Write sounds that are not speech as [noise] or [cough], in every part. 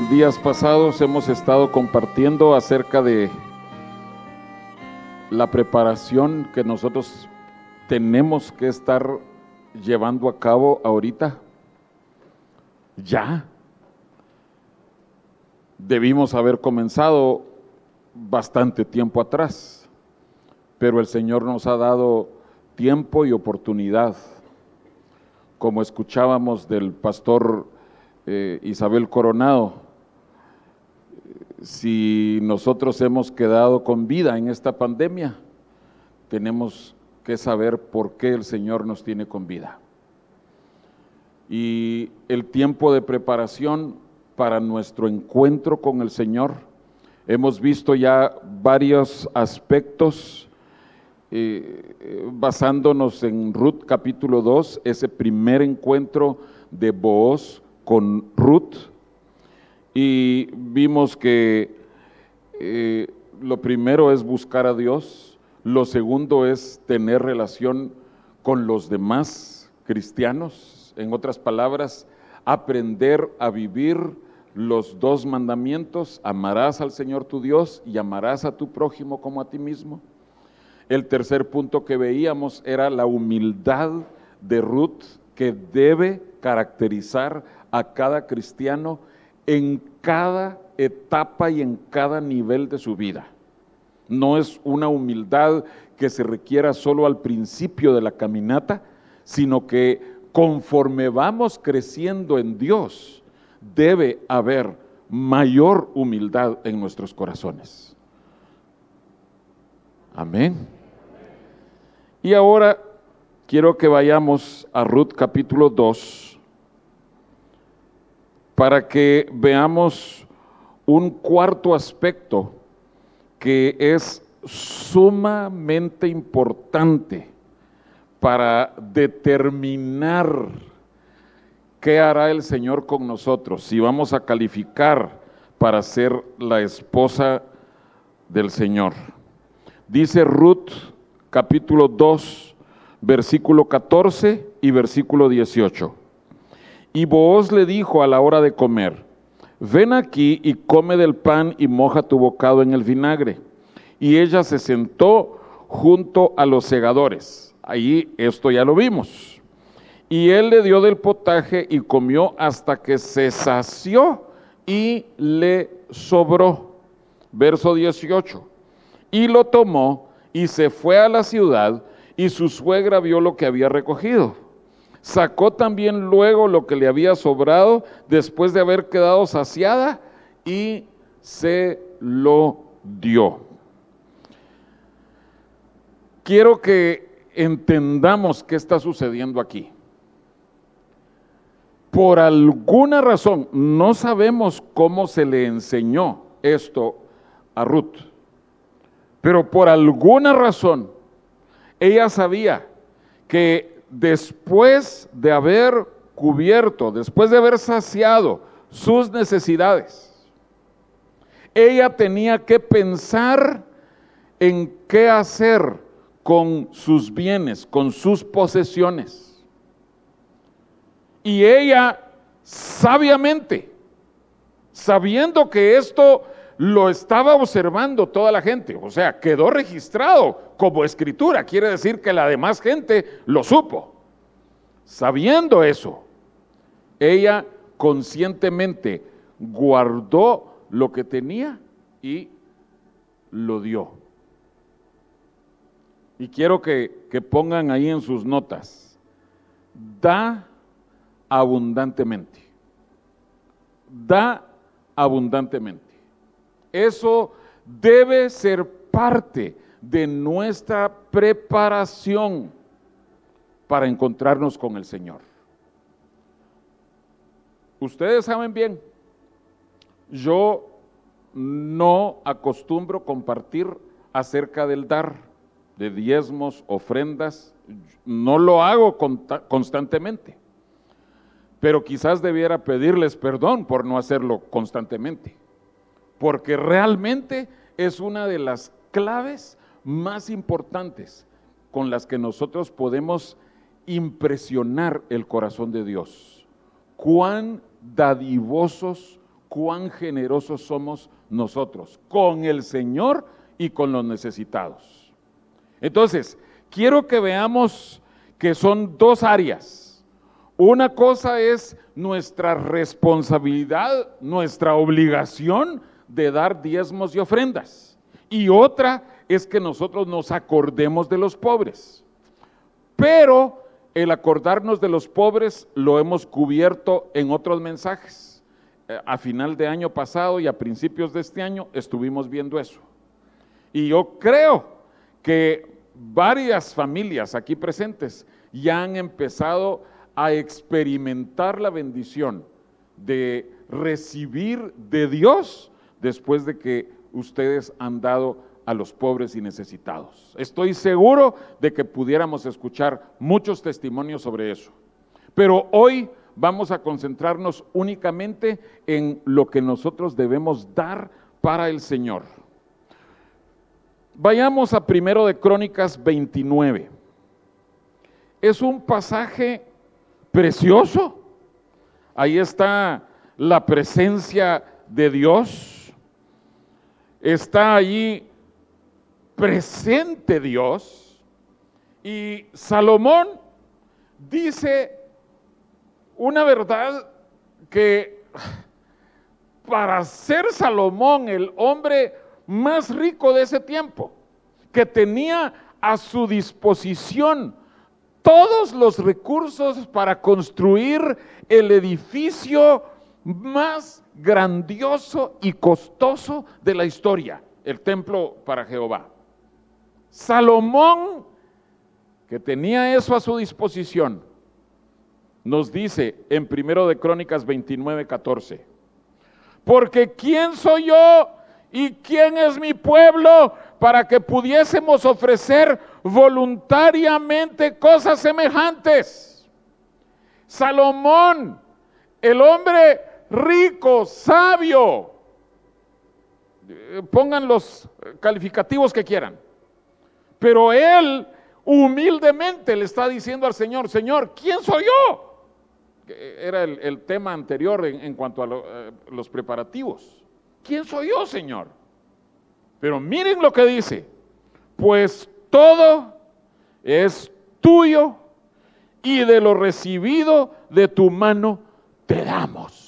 en días pasados hemos estado compartiendo acerca de la preparación que nosotros tenemos que estar llevando a cabo ahorita. Ya. Debimos haber comenzado bastante tiempo atrás, pero el Señor nos ha dado tiempo y oportunidad. Como escuchábamos del pastor eh, Isabel Coronado, si nosotros hemos quedado con vida en esta pandemia, tenemos que saber por qué el Señor nos tiene con vida. Y el tiempo de preparación para nuestro encuentro con el Señor, hemos visto ya varios aspectos eh, basándonos en Ruth capítulo 2, ese primer encuentro de Booz con Ruth, y vimos que eh, lo primero es buscar a Dios, lo segundo es tener relación con los demás cristianos, en otras palabras, aprender a vivir los dos mandamientos, amarás al Señor tu Dios y amarás a tu prójimo como a ti mismo. El tercer punto que veíamos era la humildad de Ruth que debe caracterizar a cada cristiano en cada etapa y en cada nivel de su vida. No es una humildad que se requiera solo al principio de la caminata, sino que conforme vamos creciendo en Dios, debe haber mayor humildad en nuestros corazones. Amén. Y ahora quiero que vayamos a Ruth capítulo 2 para que veamos un cuarto aspecto que es sumamente importante para determinar qué hará el Señor con nosotros, si vamos a calificar para ser la esposa del Señor. Dice Ruth capítulo 2, versículo 14 y versículo 18. Y Booz le dijo a la hora de comer, ven aquí y come del pan y moja tu bocado en el vinagre. Y ella se sentó junto a los segadores. Ahí esto ya lo vimos. Y él le dio del potaje y comió hasta que se sació y le sobró. Verso 18. Y lo tomó y se fue a la ciudad y su suegra vio lo que había recogido Sacó también luego lo que le había sobrado después de haber quedado saciada y se lo dio. Quiero que entendamos qué está sucediendo aquí. Por alguna razón, no sabemos cómo se le enseñó esto a Ruth, pero por alguna razón, ella sabía que después de haber cubierto, después de haber saciado sus necesidades, ella tenía que pensar en qué hacer con sus bienes, con sus posesiones. Y ella sabiamente, sabiendo que esto lo estaba observando toda la gente, o sea, quedó registrado como escritura, quiere decir que la demás gente lo supo. Sabiendo eso, ella conscientemente guardó lo que tenía y lo dio. Y quiero que, que pongan ahí en sus notas, da abundantemente, da abundantemente. Eso debe ser parte de nuestra preparación para encontrarnos con el Señor. Ustedes saben bien, yo no acostumbro compartir acerca del dar, de diezmos, ofrendas, no lo hago constantemente, pero quizás debiera pedirles perdón por no hacerlo constantemente porque realmente es una de las claves más importantes con las que nosotros podemos impresionar el corazón de Dios. Cuán dadivosos, cuán generosos somos nosotros con el Señor y con los necesitados. Entonces, quiero que veamos que son dos áreas. Una cosa es nuestra responsabilidad, nuestra obligación de dar diezmos y ofrendas. Y otra es que nosotros nos acordemos de los pobres. Pero el acordarnos de los pobres lo hemos cubierto en otros mensajes. Eh, a final de año pasado y a principios de este año estuvimos viendo eso. Y yo creo que varias familias aquí presentes ya han empezado a experimentar la bendición de recibir de Dios después de que ustedes han dado a los pobres y necesitados. Estoy seguro de que pudiéramos escuchar muchos testimonios sobre eso. Pero hoy vamos a concentrarnos únicamente en lo que nosotros debemos dar para el Señor. Vayamos a primero de Crónicas 29. Es un pasaje precioso. Ahí está la presencia de Dios. Está allí presente Dios. Y Salomón dice una verdad que para ser Salomón el hombre más rico de ese tiempo, que tenía a su disposición todos los recursos para construir el edificio más grandioso y costoso de la historia, el templo para Jehová. Salomón, que tenía eso a su disposición, nos dice en primero de Crónicas 29, 14, porque ¿quién soy yo y quién es mi pueblo para que pudiésemos ofrecer voluntariamente cosas semejantes? Salomón, el hombre rico, sabio, eh, pongan los calificativos que quieran, pero él humildemente le está diciendo al Señor, Señor, ¿quién soy yo? Era el, tema anterior en, cuanto a eh, los preparativos. ¿Quién soy yo, Señor? Pero miren lo que dice, pues todo es tuyo y de lo recibido de tu mano te damos.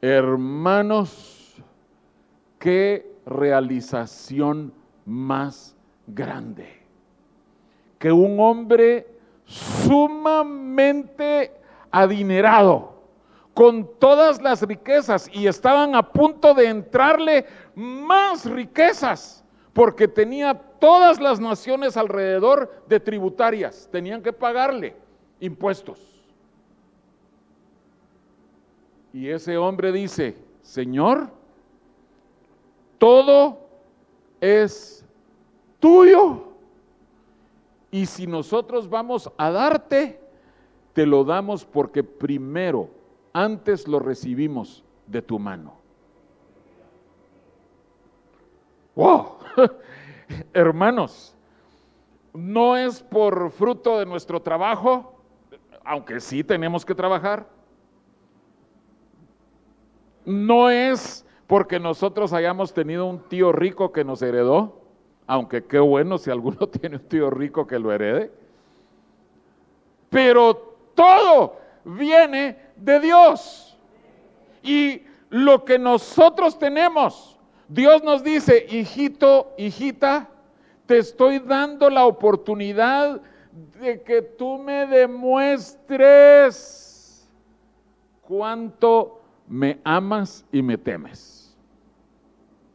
Hermanos, qué realización más grande. Que un hombre sumamente adinerado, con todas las riquezas, y estaban a punto de entrarle más riquezas, porque tenía todas las naciones alrededor de tributarias, tenían que pagarle impuestos. Y ese hombre dice, Señor, todo es tuyo. Y si nosotros vamos a darte, te lo damos porque primero, antes lo recibimos de tu mano. Wow, [laughs] hermanos, no es por fruto de nuestro trabajo, aunque sí tenemos que trabajar. No es porque nosotros hayamos tenido un tío rico que nos heredó aunque qué bueno si alguno [laughs] tiene un tío rico que lo herede. Pero todo viene de Dios. Y lo que nosotros tenemos, Dios nos dice, hijito, hijita, te estoy dando la oportunidad de que tú me demuestres cuánto me amas y me temes.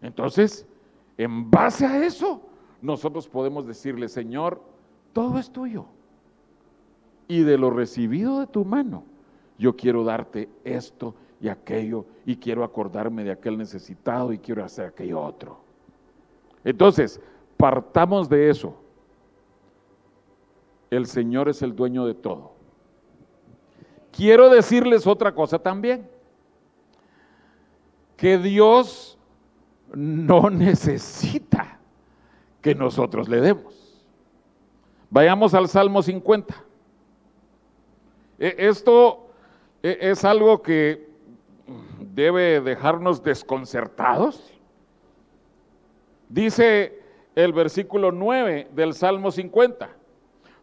Entonces, en base a eso, nosotros podemos decirle, Señor, todo es tuyo. Y de lo recibido de tu mano, yo quiero darte esto y aquello, y quiero acordarme de aquel necesitado y quiero hacer aquello otro. Entonces, partamos de eso. El Señor es el dueño de todo. Quiero decirles otra cosa también. Que Dios no necesita que nosotros le demos. Vayamos al Salmo 50. E, esto e, es algo que debe dejarnos desconcertados. Dice el versículo 9 del Salmo 50,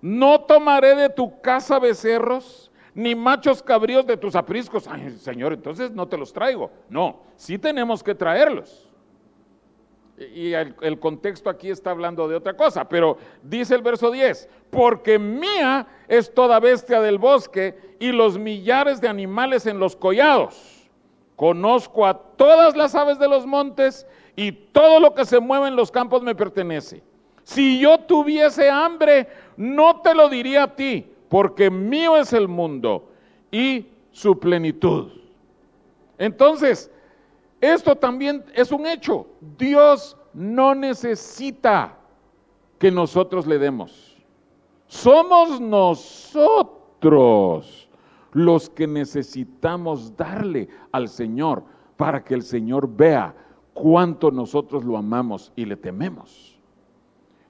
no tomaré de tu casa becerros, ni machos cabríos de tus apriscos. Ay, Señor, entonces no te los traigo. No, sí tenemos que traerlos. Y el, el, contexto aquí está hablando de otra cosa, pero dice el verso 10, porque mía es toda bestia del bosque y los millares de animales en los collados. Conozco a todas las aves de los montes y todo lo que se mueve en los campos me pertenece. Si yo tuviese hambre, no te lo diría a ti, porque mío es el mundo y su plenitud. Entonces, esto también es un hecho. Dios no necesita que nosotros le demos. Somos nosotros los que necesitamos darle al Señor para que el Señor vea cuánto nosotros lo amamos y le tememos.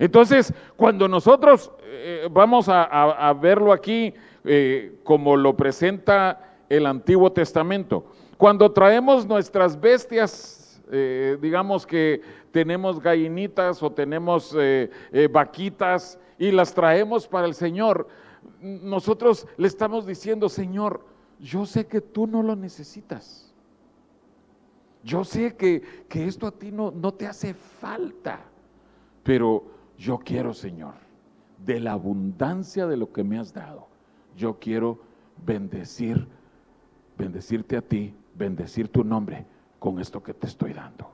Entonces, cuando nosotros eh, vamos a, verlo aquí eh, como lo presenta el Antiguo Testamento, cuando traemos nuestras bestias, eh, digamos que tenemos gallinitas o tenemos vaquitas y las traemos para el Señor, nosotros le estamos diciendo, Señor, yo sé que tú no lo necesitas. Yo sé que, esto a ti no, no te hace falta, pero yo quiero, Señor, de la abundancia de lo que me has dado, yo quiero bendecir, bendecirte a ti bendecir tu nombre con esto que te estoy dando.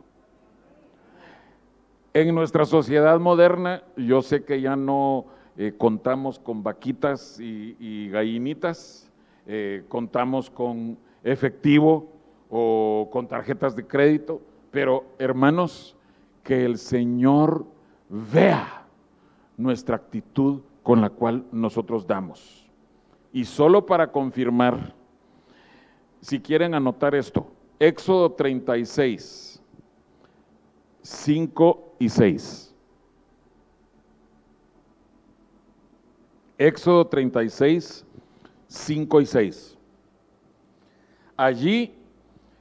En nuestra sociedad moderna, yo sé que ya no eh, contamos con vaquitas y, gallinitas, eh, contamos con efectivo o con tarjetas de crédito, pero hermanos, que el Señor vea nuestra actitud con la cual nosotros damos. Y solo para confirmar, si quieren anotar esto, Éxodo 36, 5 y 6. Éxodo 36, 5 y 6. Allí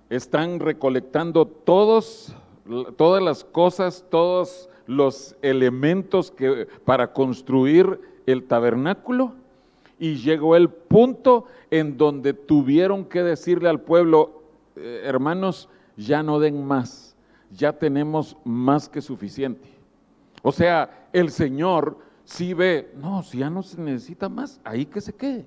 están recolectando todos, todas las cosas, todos los elementos que, para construir el tabernáculo y llegó el punto en donde tuvieron que decirle al pueblo, eh, hermanos, ya no den más, ya tenemos más que suficiente. O sea, el Señor sí ve, no, si ya no se necesita más, ahí que se quede.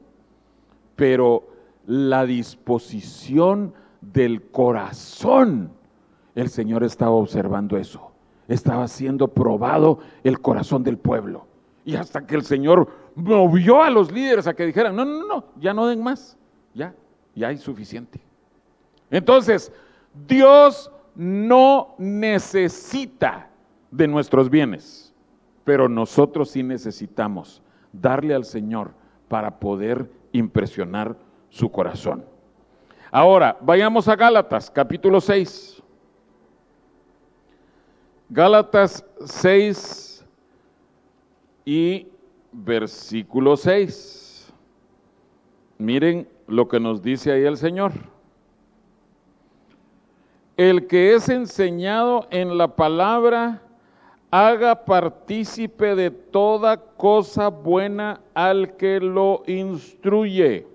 Pero la disposición del corazón, el Señor estaba observando eso. Estaba siendo probado el corazón del pueblo. Y hasta que el Señor movió a los líderes a que dijeran, no, no, no, ya no den más, ya, ya hay suficiente. Entonces, Dios no necesita de nuestros bienes, pero nosotros sí necesitamos darle al Señor para poder impresionar su corazón. Ahora, vayamos a Gálatas, capítulo 6. Gálatas 6 y versículo 6. Miren lo que nos dice ahí el Señor. El que es enseñado en la palabra, haga partícipe de toda cosa buena al que lo instruye.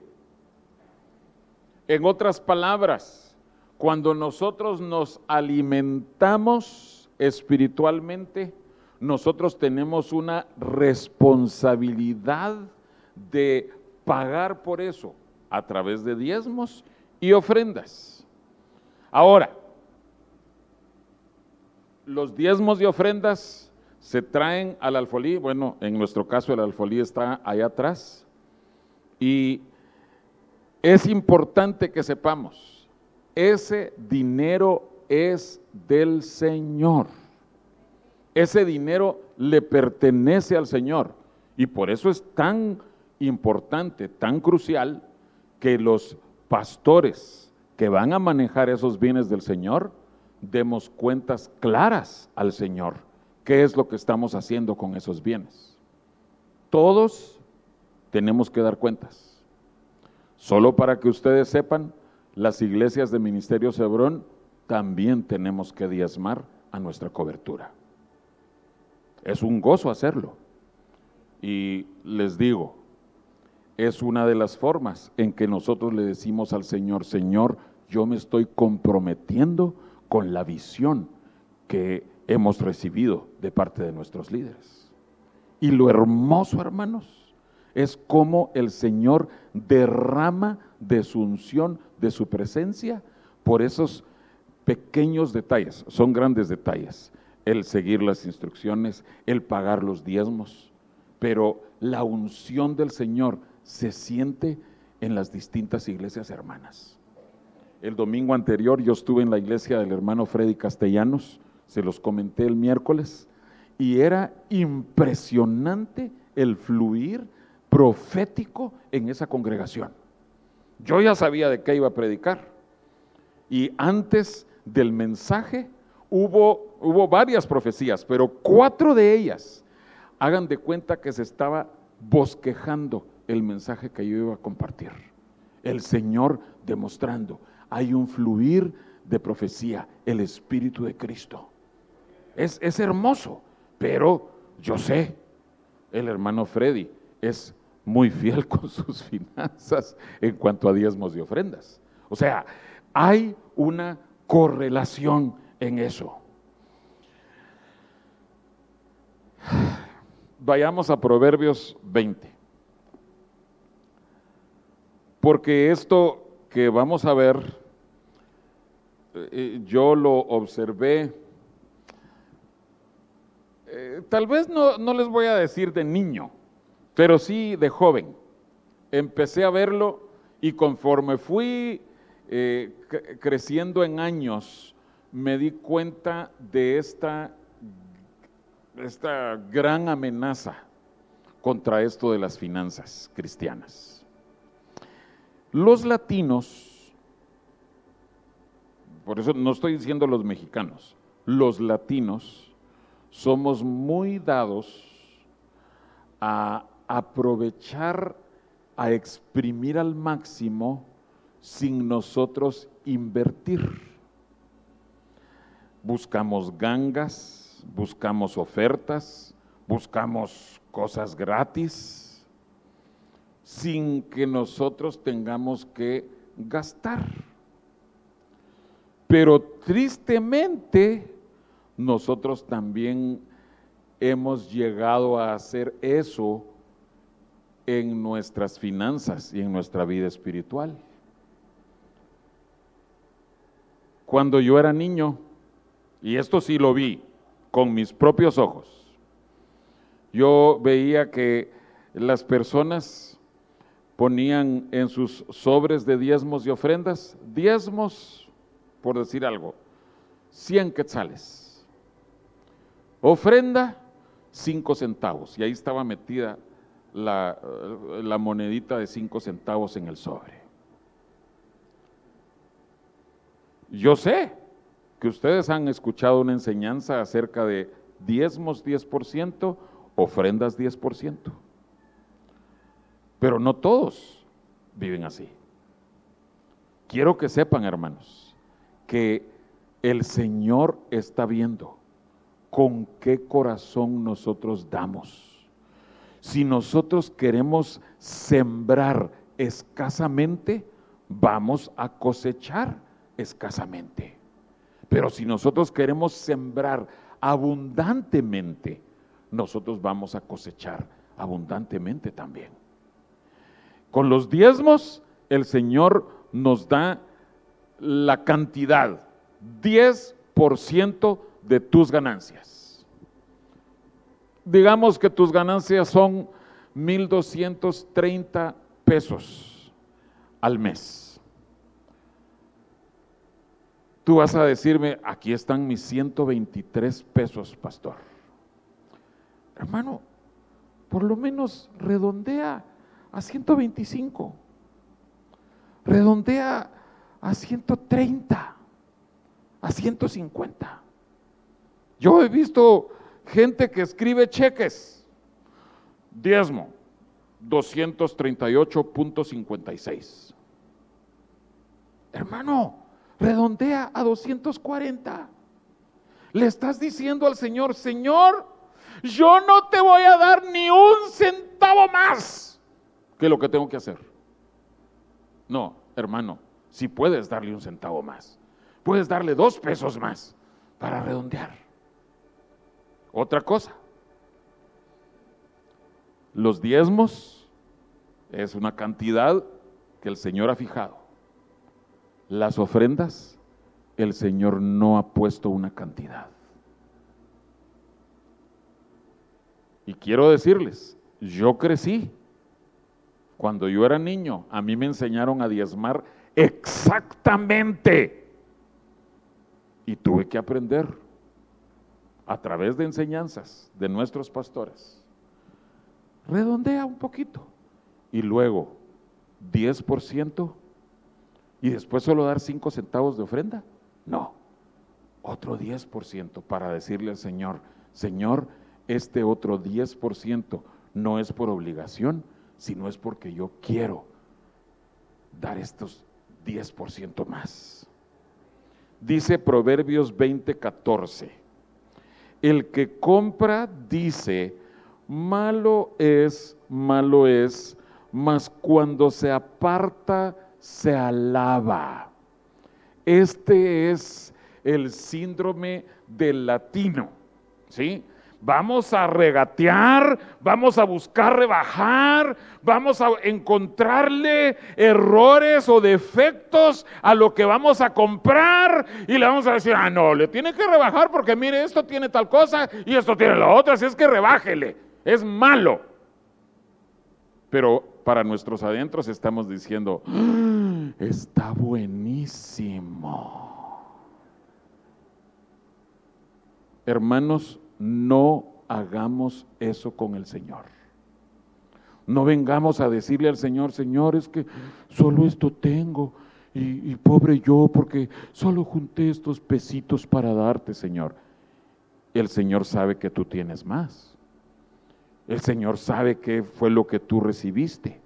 En otras palabras, cuando nosotros nos alimentamos espiritualmente, nosotros tenemos una responsabilidad de pagar por eso a través de diezmos y ofrendas. Ahora, los diezmos y ofrendas se traen al alfolí, bueno, en nuestro caso el alfolí está allá atrás, y es importante que sepamos, ese dinero es del Señor. Ese dinero le pertenece al Señor. Y por eso es tan importante, tan crucial, que los pastores que van a manejar esos bienes del Señor, demos cuentas claras al Señor. ¿Qué es lo que estamos haciendo con esos bienes? Todos tenemos que dar cuentas. Solo para que ustedes sepan, las iglesias de Ministerio Cebrón también tenemos que diezmar a nuestra cobertura. Es un gozo hacerlo. Y les digo, es una de las formas en que nosotros le decimos al Señor, Señor, yo me estoy comprometiendo con la visión que hemos recibido de parte de nuestros líderes. Y lo hermoso, hermanos, es cómo el Señor derrama de su unción, de su presencia, por esos pequeños detalles, son grandes detalles, el seguir las instrucciones, el pagar los diezmos, pero la unción del Señor se siente en las distintas iglesias hermanas. El domingo anterior yo estuve en la iglesia del hermano Freddy Castellanos, se los comenté el miércoles, y era impresionante el fluir profético en esa congregación. Yo ya sabía de qué iba a predicar. Y antes del mensaje hubo, hubo varias profecías, pero cuatro de ellas, hagan de cuenta que se estaba bosquejando el mensaje que yo iba a compartir. El Señor demostrando, hay un fluir de profecía, el Espíritu de Cristo. Es, es hermoso, pero yo sé, el hermano Freddy es muy fiel [laughs] con sus finanzas en cuanto a diezmos y ofrendas. O sea, hay una correlación en eso. Vayamos a Proverbios 20. Porque esto que vamos a ver, eh, yo lo observé, eh, tal vez no, no les voy a decir de niño, pero sí de joven. Empecé a verlo y conforme fui eh, creciendo en años, me di cuenta de esta, esta gran amenaza contra esto de las finanzas cristianas. Los latinos, por eso no estoy diciendo los mexicanos, los latinos somos muy dados a aprovechar, a exprimir al máximo sin nosotros invertir. Buscamos gangas, buscamos ofertas, buscamos cosas gratis, sin que nosotros tengamos que gastar. Pero tristemente, nosotros también hemos llegado a hacer eso en nuestras finanzas y en nuestra vida espiritual. Cuando yo era niño, y esto sí lo vi con mis propios ojos, yo veía que las personas ponían en sus sobres de diezmos y ofrendas, diezmos, por decir algo, 100 quetzales. Ofrenda, 5 centavos. Y ahí estaba metida la, monedita de 5 centavos en el sobre. Yo sé que ustedes han escuchado una enseñanza acerca de diezmos 10%, ofrendas 10%. Pero no todos viven así. Quiero que sepan, hermanos, que el Señor está viendo con qué corazón nosotros damos. Si nosotros queremos sembrar escasamente, vamos a cosechar escasamente. Pero si nosotros queremos sembrar abundantemente, nosotros vamos a cosechar abundantemente también. Con los diezmos, el Señor nos da la cantidad, 10% de tus ganancias. Digamos que tus ganancias son 1.230 pesos al mes. Tú vas a decirme, aquí están mis 123 pesos, pastor. Hermano, por lo menos redondea a 125. Redondea a 130, a 150. Yo he visto gente que escribe cheques, diezmo, 238.56. Hermano, redondea a 240. Le estás diciendo al Señor, Señor, yo no te voy a dar ni un centavo más que lo que tengo que hacer. No, hermano, si puedes darle un centavo más, puedes darle dos pesos más para redondear. Otra cosa, los diezmos es una cantidad que el Señor ha fijado. Las ofrendas, el Señor no ha puesto una cantidad. Y quiero decirles, yo crecí. Cuando yo era niño, a mí me enseñaron a diezmar exactamente. Y tuve que aprender a través de enseñanzas de nuestros pastores. Redondea un poquito. Y luego 10% y después solo dar 5 centavos de ofrenda. No, otro 10% para decirle al Señor, Señor, este otro 10% no es por obligación, sino es porque yo quiero dar estos 10% más. Dice Proverbios 20:14, el que compra dice, malo es, malo es, mas cuando se aparta se alaba. Este es el síndrome del latino, ¿sí? Vamos a regatear, vamos a buscar rebajar, vamos a encontrarle errores o defectos a lo que vamos a comprar y le vamos a decir, ah, no, le tiene que rebajar porque mire, esto tiene tal cosa y esto tiene la otra, así es que rebájele, es malo. Pero para nuestros adentros estamos diciendo, ah, está buenísimo. Hermanos, no hagamos eso con el Señor. No vengamos a decirle al Señor, Señor, es que solo esto tengo y, pobre yo porque solo junté estos pesitos para darte, Señor. El Señor sabe que tú tienes más. El Señor sabe qué fue lo que tú recibiste.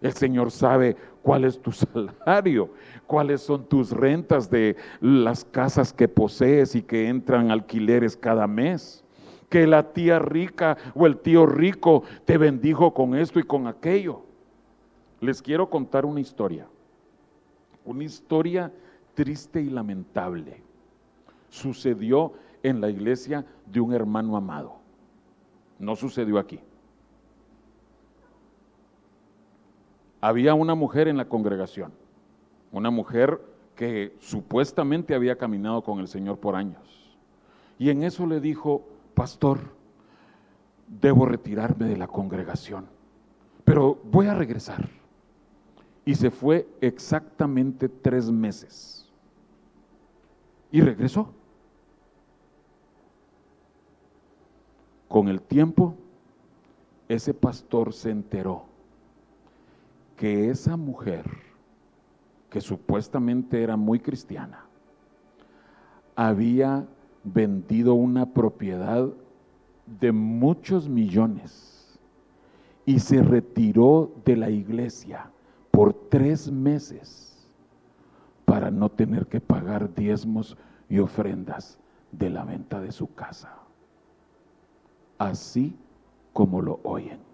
El Señor sabe cuál es tu [laughs] salario, cuáles son tus rentas de las casas que posees y que entran alquileres cada mes. Que la tía rica o el tío rico te bendijo con esto y con aquello. Les quiero contar una historia. Una historia triste y lamentable. Sucedió en la iglesia de un hermano amado. No sucedió aquí. Había una mujer en la congregación, una mujer que supuestamente había caminado con el Señor por años. Y en eso le dijo, pastor, debo retirarme de la congregación, pero voy a regresar. Y se fue exactamente tres meses. Y regresó. Con el tiempo, ese pastor se enteró que esa mujer, que supuestamente era muy cristiana, había vendido una propiedad de muchos millones y se retiró de la iglesia por tres meses para no tener que pagar diezmos y ofrendas de la venta de su casa. Así como lo oyen.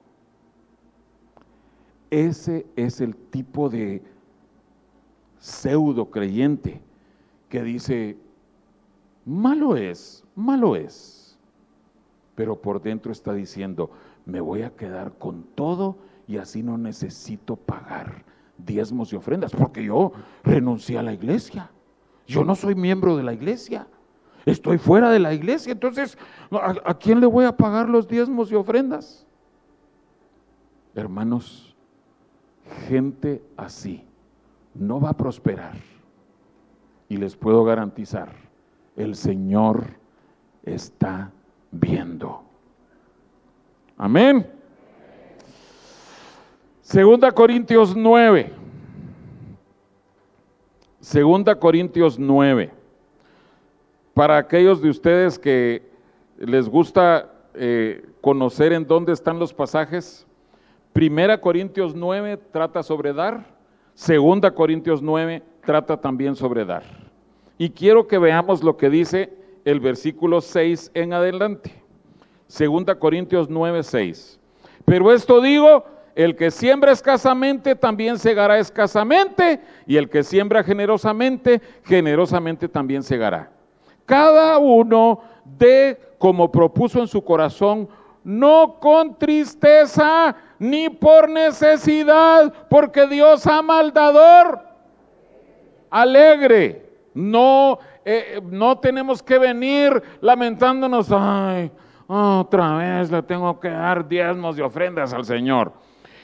Ese es el tipo de pseudo creyente que dice, malo es, malo es, pero por dentro está diciendo, me voy a quedar con todo y así no necesito pagar diezmos y ofrendas, porque yo renuncié a la iglesia, yo no soy miembro de la iglesia, estoy fuera de la iglesia, entonces, ¿a, quién le voy a pagar los diezmos y ofrendas? Hermanos, gente así no va a prosperar. Y les puedo garantizar, el Señor está viendo. Amén. Segunda Corintios 9. Segunda Corintios 9. Para aquellos de ustedes que les gusta eh, conocer en dónde están los pasajes, Primera Corintios 9 trata sobre dar, Segunda Corintios 9 trata también sobre dar. Y quiero que veamos lo que dice el versículo 6 en adelante. Segunda Corintios 9, 6. Pero esto digo, el que siembra escasamente también segará escasamente, y el que siembra generosamente, generosamente también segará. Cada uno de como propuso en su corazón, no con tristeza ni por necesidad, porque Dios ama al dador alegre. No, eh, no tenemos que venir lamentándonos, ay, otra vez le tengo que dar diezmos y ofrendas al Señor.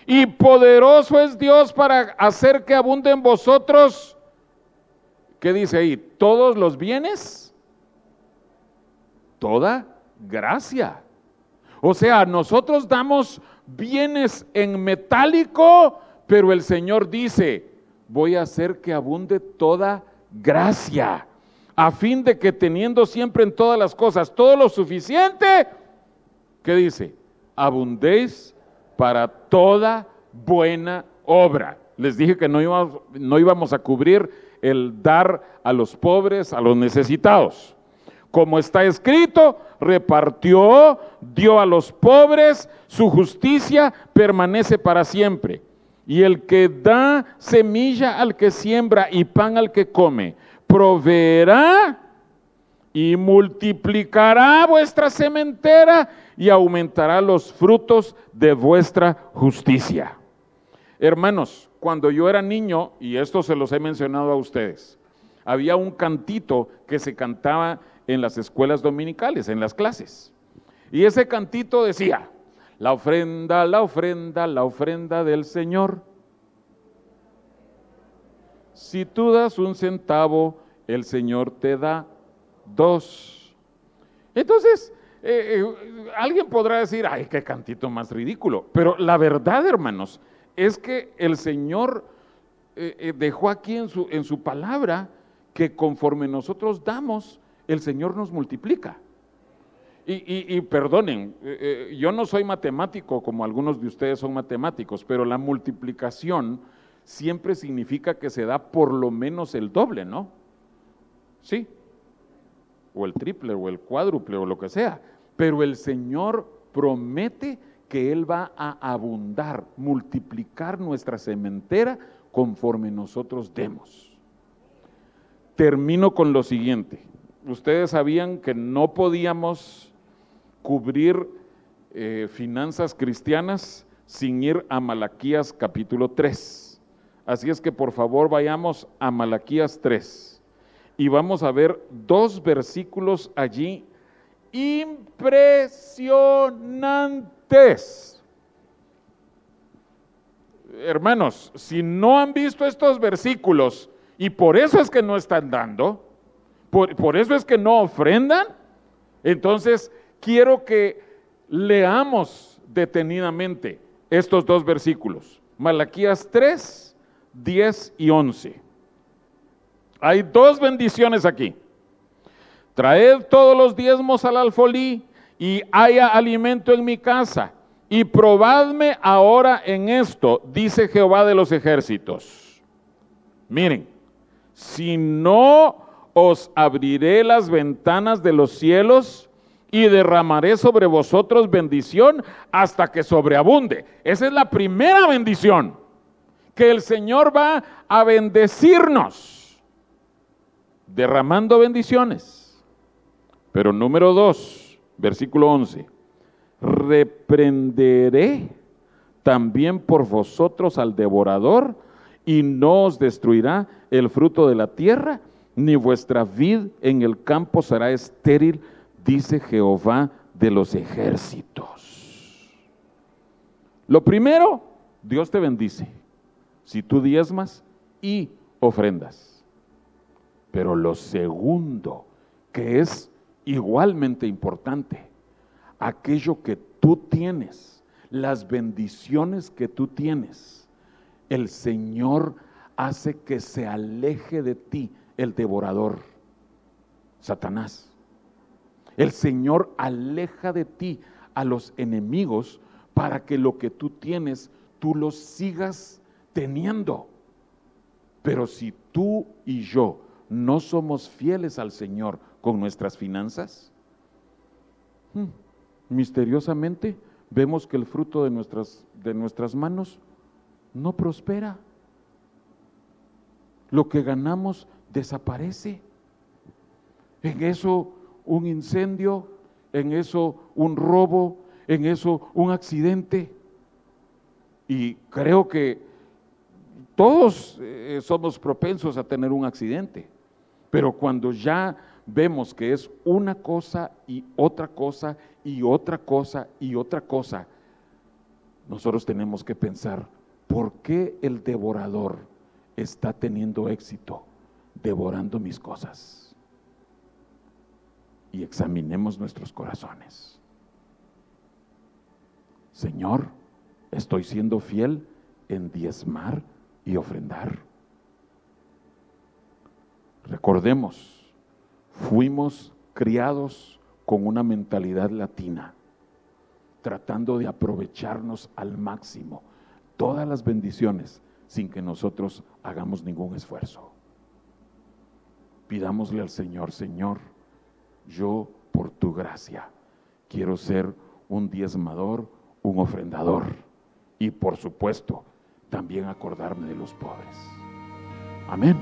Y poderoso es Dios para hacer que abunden vosotros, ¿qué dice ahí? Todos los bienes, toda gracia. O sea, nosotros damos bienes en metálico, pero el Señor dice, voy a hacer que abunde toda gracia, a fin de que teniendo siempre en todas las cosas todo lo suficiente, ¿qué dice? Abundéis para toda buena obra. Les dije que no íbamos, no íbamos a cubrir el dar a los pobres, a los necesitados. Como está escrito, repartió, dio a los pobres, su justicia permanece para siempre. Y el que da semilla al que siembra y pan al que come, proveerá y multiplicará vuestra sementera y aumentará los frutos de vuestra justicia. Hermanos, cuando yo era niño, y esto se los he mencionado a ustedes, había un cantito que se cantaba en las escuelas dominicales, en las clases. Y ese cantito decía, la ofrenda, la ofrenda, la ofrenda del Señor. Si tú das un centavo, el Señor te da dos. Entonces, eh, eh, alguien podrá decir, ay, qué cantito más ridículo. Pero la verdad, hermanos, es que el Señor eh, dejó aquí en su, en su palabra que conforme nosotros damos, el Señor nos multiplica. Y, perdonen, eh, eh, yo no soy matemático como algunos de ustedes son matemáticos, pero la multiplicación siempre significa que se da por lo menos el doble, ¿no? Sí, o el triple, o el cuádruple, o lo que sea. Pero el Señor promete que Él va a abundar, multiplicar nuestra cementera conforme nosotros demos. Termino con lo siguiente ustedes sabían que no podíamos cubrir eh, finanzas cristianas sin ir a Malaquías capítulo 3. Así es que por favor vayamos a Malaquías 3 y vamos a ver dos versículos allí impresionantes. Hermanos, si no han visto estos versículos y por eso es que no están dando, por, eso es que no ofrendan. Entonces, quiero que leamos detenidamente estos dos versículos. Malaquías 3, 10 y 11. Hay dos bendiciones aquí. Traed todos los diezmos al alfolí y haya alimento en mi casa. Y probadme ahora en esto, dice Jehová de los ejércitos. Miren, si no os abriré las ventanas de los cielos y derramaré sobre vosotros bendición hasta que sobreabunde. Esa es la primera bendición, que el Señor va a bendecirnos, derramando bendiciones. Pero número dos, versículo 11, reprenderé también por vosotros al devorador y no os destruirá el fruto de la tierra ni vuestra vid en el campo será estéril, dice Jehová de los ejércitos. Lo primero, Dios te bendice si tú diezmas y ofrendas. Pero lo segundo, que es igualmente importante, aquello que tú tienes, las bendiciones que tú tienes, el Señor hace que se aleje de ti el devorador, Satanás. El Señor aleja de ti a los enemigos para que lo que tú tienes, tú lo sigas teniendo. Pero si tú y yo no somos fieles al Señor con nuestras finanzas, hmm, misteriosamente vemos que el fruto de nuestras, de nuestras manos no prospera. Lo que ganamos desaparece. En eso un incendio, en eso un robo, en eso un accidente. Y creo que todos eh, somos propensos a tener un accidente, pero cuando ya vemos que es una cosa y otra cosa y otra cosa y otra cosa, nosotros tenemos que pensar, ¿por qué el devorador está teniendo éxito devorando mis cosas? Y examinemos nuestros corazones. Señor, ¿estoy siendo fiel en diezmar y ofrendar? Recordemos, fuimos criados con una mentalidad latina, tratando de aprovecharnos al máximo todas las bendiciones sin que nosotros hagamos ningún esfuerzo. Pidámosle al Señor, Señor, yo por tu gracia quiero ser un diezmador, un ofrendador y por supuesto también acordarme de los pobres. Amén.